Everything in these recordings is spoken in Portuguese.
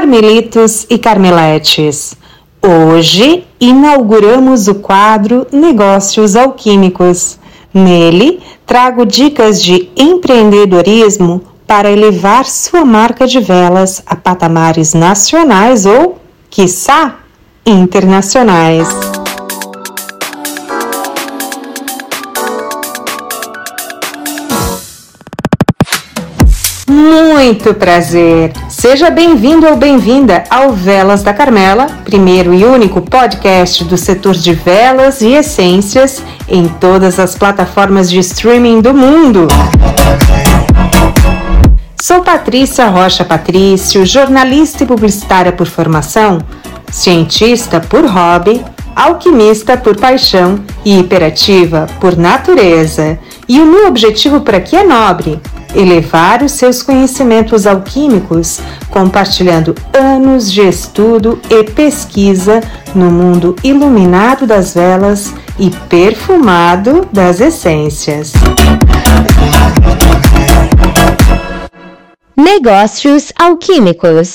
Carmelitos e Carmeletes. Hoje inauguramos o quadro Negócios Alquímicos. Nele, trago dicas de empreendedorismo para elevar sua marca de velas a patamares nacionais ou, quiçá, internacionais. Muito prazer! Seja bem-vindo ou bem-vinda ao Velas da Carmela, primeiro e único podcast do setor de velas e essências em todas as plataformas de streaming do mundo. Sou Patrícia Rocha Patrício, jornalista e publicitária por formação, cientista por hobby, alquimista por paixão e hiperativa por natureza. E o meu objetivo por aqui é nobre elevar os seus conhecimentos alquímicos, compartilhando anos de estudo e pesquisa no mundo iluminado das velas e perfumado das essências. Negócios alquímicos.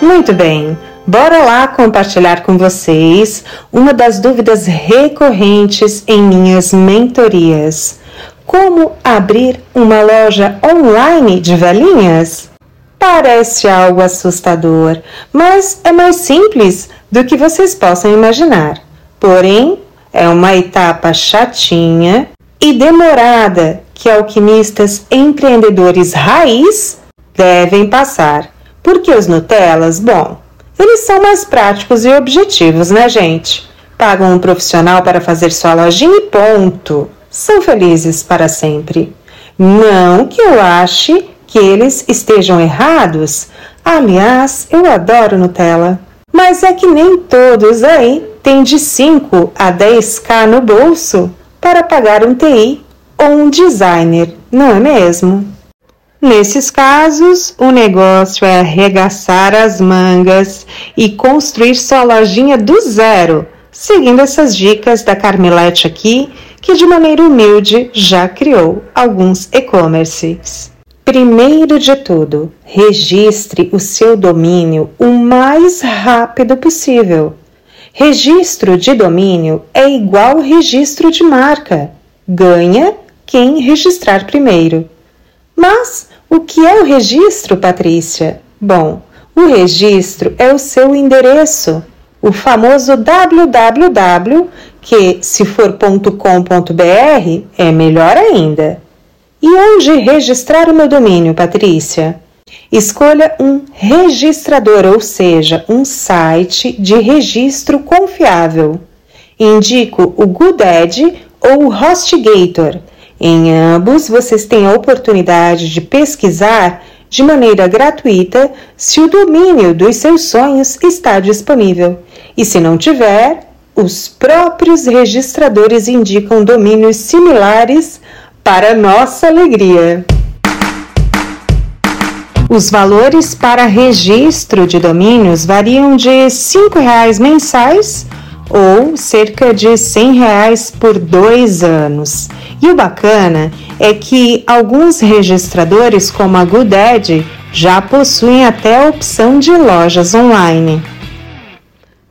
Muito bem. Bora lá compartilhar com vocês uma das dúvidas recorrentes em minhas mentorias como abrir uma loja online de velinhas? Parece algo assustador, mas é mais simples do que vocês possam imaginar. Porém, é uma etapa chatinha e demorada que alquimistas empreendedores raiz devem passar. Porque os Nutellas, bom, eles são mais práticos e objetivos, né, gente? Pagam um profissional para fazer sua lojinha e ponto são felizes para sempre. Não que eu ache que eles estejam errados. Aliás, eu adoro Nutella. Mas é que nem todos aí têm de 5 a 10k no bolso para pagar um TI ou um designer, não é mesmo? Nesses casos, o negócio é arregaçar as mangas e construir sua lojinha do zero, seguindo essas dicas da Carmelete aqui que de maneira humilde já criou alguns e-commerces. Primeiro de tudo, registre o seu domínio o mais rápido possível. Registro de domínio é igual registro de marca. Ganha quem registrar primeiro. Mas o que é o registro, Patrícia? Bom, o registro é o seu endereço, o famoso www que, se for .com.br, é melhor ainda. E onde registrar o meu domínio, Patrícia? Escolha um registrador, ou seja, um site de registro confiável. Indico o GoDaddy ou o HostGator. Em ambos, vocês têm a oportunidade de pesquisar de maneira gratuita se o domínio dos seus sonhos está disponível. E se não tiver, os próprios registradores indicam domínios similares para nossa alegria. Os valores para registro de domínios variam de R$ 5,00 mensais ou cerca de R$ 100,00 por dois anos. E o bacana é que alguns registradores, como a GoDaddy, já possuem até a opção de lojas online.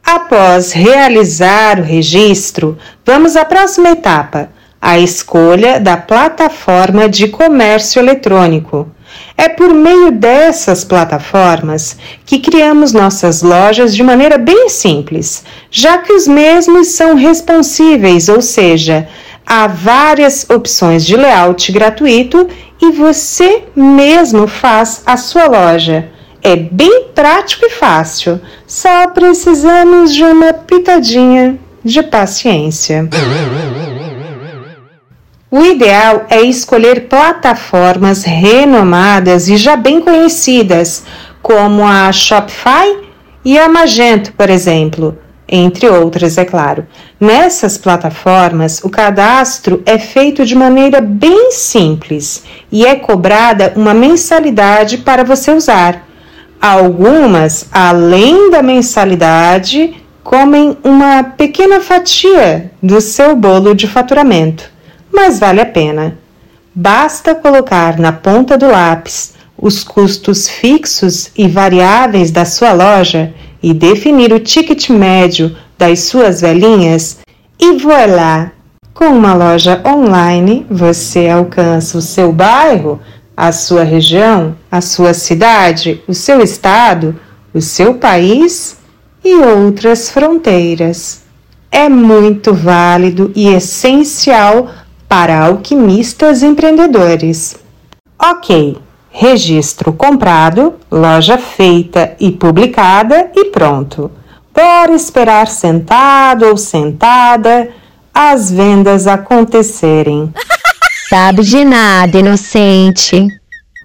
Após realizar o registro, vamos à próxima etapa, a escolha da plataforma de comércio eletrônico. É por meio dessas plataformas que criamos nossas lojas de maneira bem simples, já que os mesmos são responsíveis, ou seja, há várias opções de layout gratuito e você mesmo faz a sua loja. É bem prático e fácil, só precisamos de uma pitadinha de paciência. O ideal é escolher plataformas renomadas e já bem conhecidas, como a Shopify e a Magento, por exemplo, entre outras, é claro. Nessas plataformas, o cadastro é feito de maneira bem simples e é cobrada uma mensalidade para você usar. Algumas, além da mensalidade, comem uma pequena fatia do seu bolo de faturamento, mas vale a pena. Basta colocar na ponta do lápis os custos fixos e variáveis da sua loja e definir o ticket médio das suas velhinhas, e voilá! Com uma loja online, você alcança o seu bairro, a sua região, a sua cidade, o seu estado, o seu país e outras fronteiras. É muito válido e essencial para alquimistas empreendedores. Ok, registro comprado, loja feita e publicada e pronto. Bora esperar sentado ou sentada as vendas acontecerem. Sabe de nada, inocente.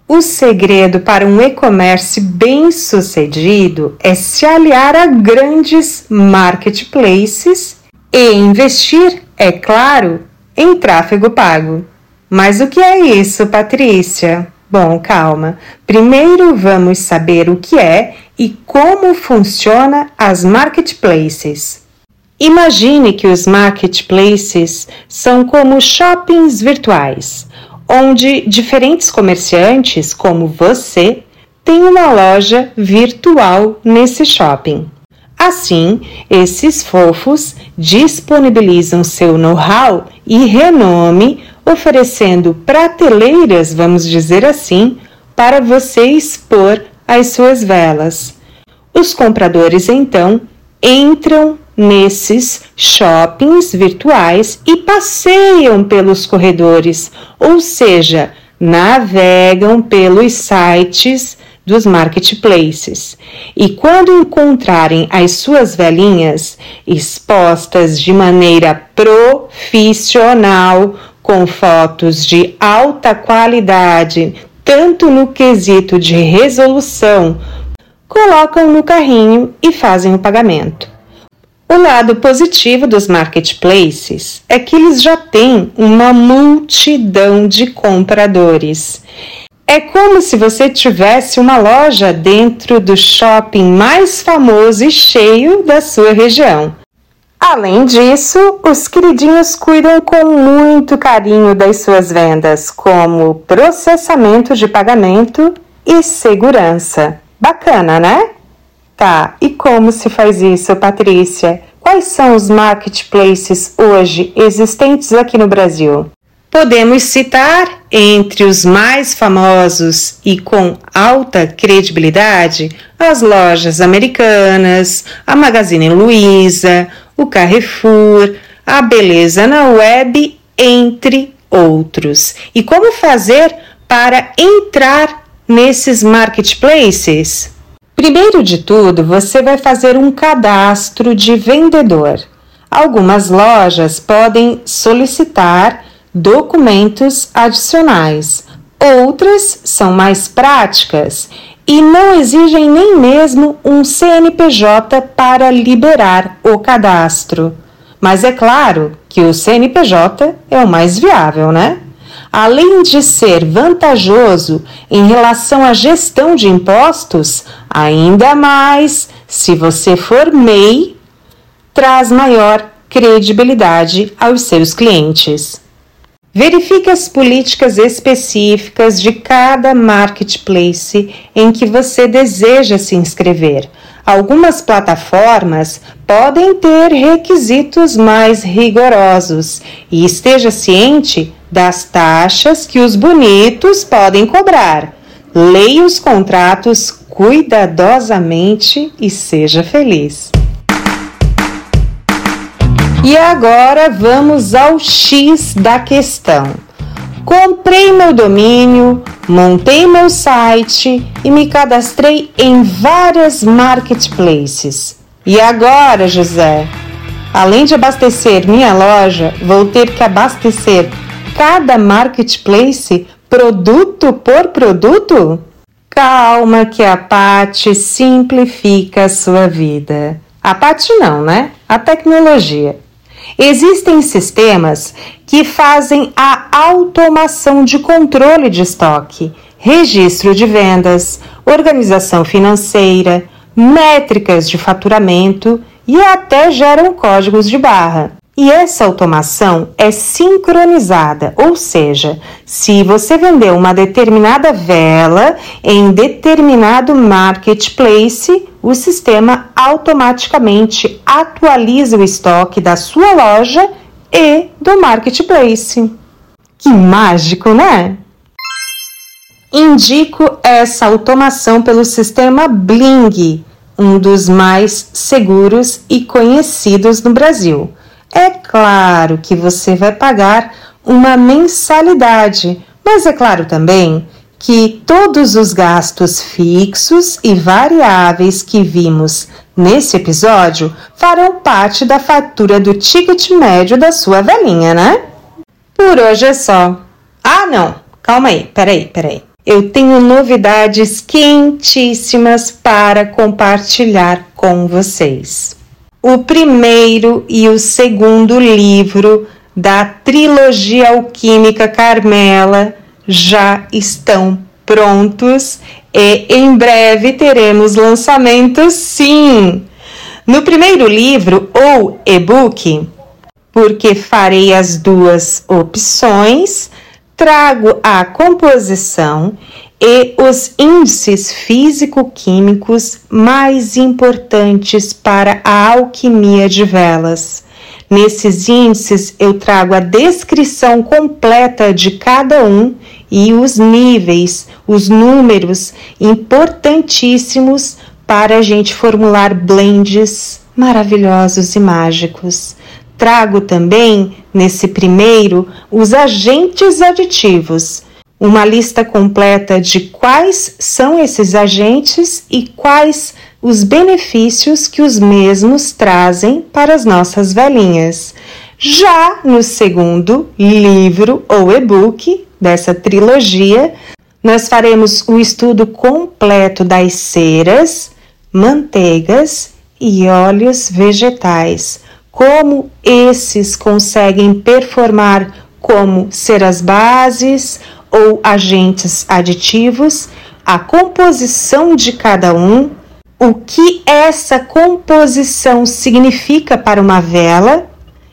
O segredo para um e-commerce bem-sucedido é se aliar a grandes marketplaces e investir, é claro, em tráfego pago. Mas o que é isso, Patrícia? Bom, calma. Primeiro vamos saber o que é e como funciona as marketplaces. Imagine que os marketplaces são como shoppings virtuais, onde diferentes comerciantes, como você, têm uma loja virtual nesse shopping. Assim, esses fofos disponibilizam seu know-how e renome oferecendo prateleiras, vamos dizer assim, para você expor as suas velas. Os compradores então entram nesses shoppings virtuais e passeiam pelos corredores, ou seja, navegam pelos sites dos marketplaces. E quando encontrarem as suas velhinhas expostas de maneira profissional, com fotos de alta qualidade, tanto no quesito de resolução, colocam no carrinho e fazem o pagamento. O lado positivo dos marketplaces é que eles já têm uma multidão de compradores. É como se você tivesse uma loja dentro do shopping mais famoso e cheio da sua região. Além disso, os queridinhos cuidam com muito carinho das suas vendas, como processamento de pagamento e segurança. Bacana, né? Tá, e como se faz isso, Patrícia? Quais são os marketplaces hoje existentes aqui no Brasil? Podemos citar entre os mais famosos e com alta credibilidade as lojas americanas, a Magazine Luiza, o Carrefour, a Beleza na Web, entre outros. E como fazer para entrar nesses marketplaces? Primeiro de tudo, você vai fazer um cadastro de vendedor. Algumas lojas podem solicitar documentos adicionais, outras são mais práticas e não exigem nem mesmo um CNPJ para liberar o cadastro. Mas é claro que o CNPJ é o mais viável, né? Além de ser vantajoso em relação à gestão de impostos, ainda mais se você for MEI, traz maior credibilidade aos seus clientes. Verifique as políticas específicas de cada marketplace em que você deseja se inscrever. Algumas plataformas podem ter requisitos mais rigorosos e esteja ciente das taxas que os bonitos podem cobrar. Leia os contratos cuidadosamente e seja feliz. E agora vamos ao X da questão. Comprei meu domínio, montei meu site e me cadastrei em várias marketplaces. E agora, José? Além de abastecer minha loja, vou ter que abastecer cada marketplace produto por produto? Calma que a Pati simplifica a sua vida. A Pati não, né? A tecnologia. Existem sistemas que fazem a automação de controle de estoque, registro de vendas, organização financeira, métricas de faturamento e até geram códigos de barra. E essa automação é sincronizada, ou seja, se você vendeu uma determinada vela em determinado marketplace, o sistema automaticamente atualiza o estoque da sua loja e do marketplace. Que mágico, né? Indico essa automação pelo sistema Bling, um dos mais seguros e conhecidos no Brasil. É claro que você vai pagar uma mensalidade, mas é claro também que todos os gastos fixos e variáveis que vimos nesse episódio farão parte da fatura do ticket médio da sua velhinha, né? Por hoje é só. Ah, não! Calma aí, peraí, peraí. Eu tenho novidades quentíssimas para compartilhar com vocês o primeiro e o segundo livro da trilogia alquímica Carmela já estão prontos e em breve teremos lançamentos sim. No primeiro livro ou e-book, porque farei as duas opções, trago a composição e os índices físico-químicos mais importantes para a alquimia de velas. Nesses índices eu trago a descrição completa de cada um e os níveis, os números importantíssimos para a gente formular blends maravilhosos e mágicos. Trago também, nesse primeiro, os agentes aditivos uma lista completa de quais são esses agentes e quais os benefícios que os mesmos trazem para as nossas velhinhas. Já no segundo livro ou e-book dessa trilogia, nós faremos o estudo completo das ceras, manteigas e óleos vegetais, como esses conseguem performar como ser as bases ou agentes aditivos, a composição de cada um, o que essa composição significa para uma vela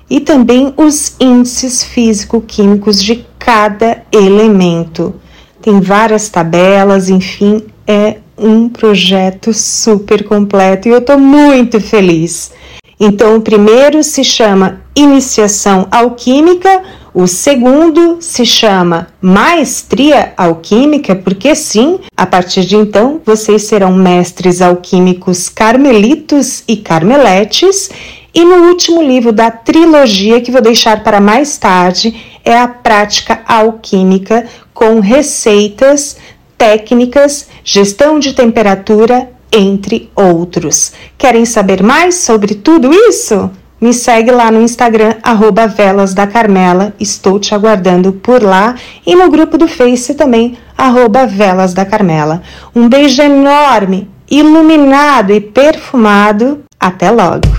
e também os índices físico-químicos de cada elemento. Tem várias tabelas, enfim, é um projeto super completo e eu estou muito feliz. Então, o primeiro se chama Iniciação Alquímica, o segundo se chama Maestria Alquímica, porque sim, a partir de então vocês serão mestres alquímicos carmelitos e carmeletes. E no último livro da trilogia, que vou deixar para mais tarde, é a Prática Alquímica com receitas, técnicas, gestão de temperatura, entre outros. Querem saber mais sobre tudo isso? Me segue lá no Instagram, arroba Velas da Carmela. Estou te aguardando por lá. E no grupo do Face também, arroba Velas da Carmela. Um beijo enorme, iluminado e perfumado. Até logo!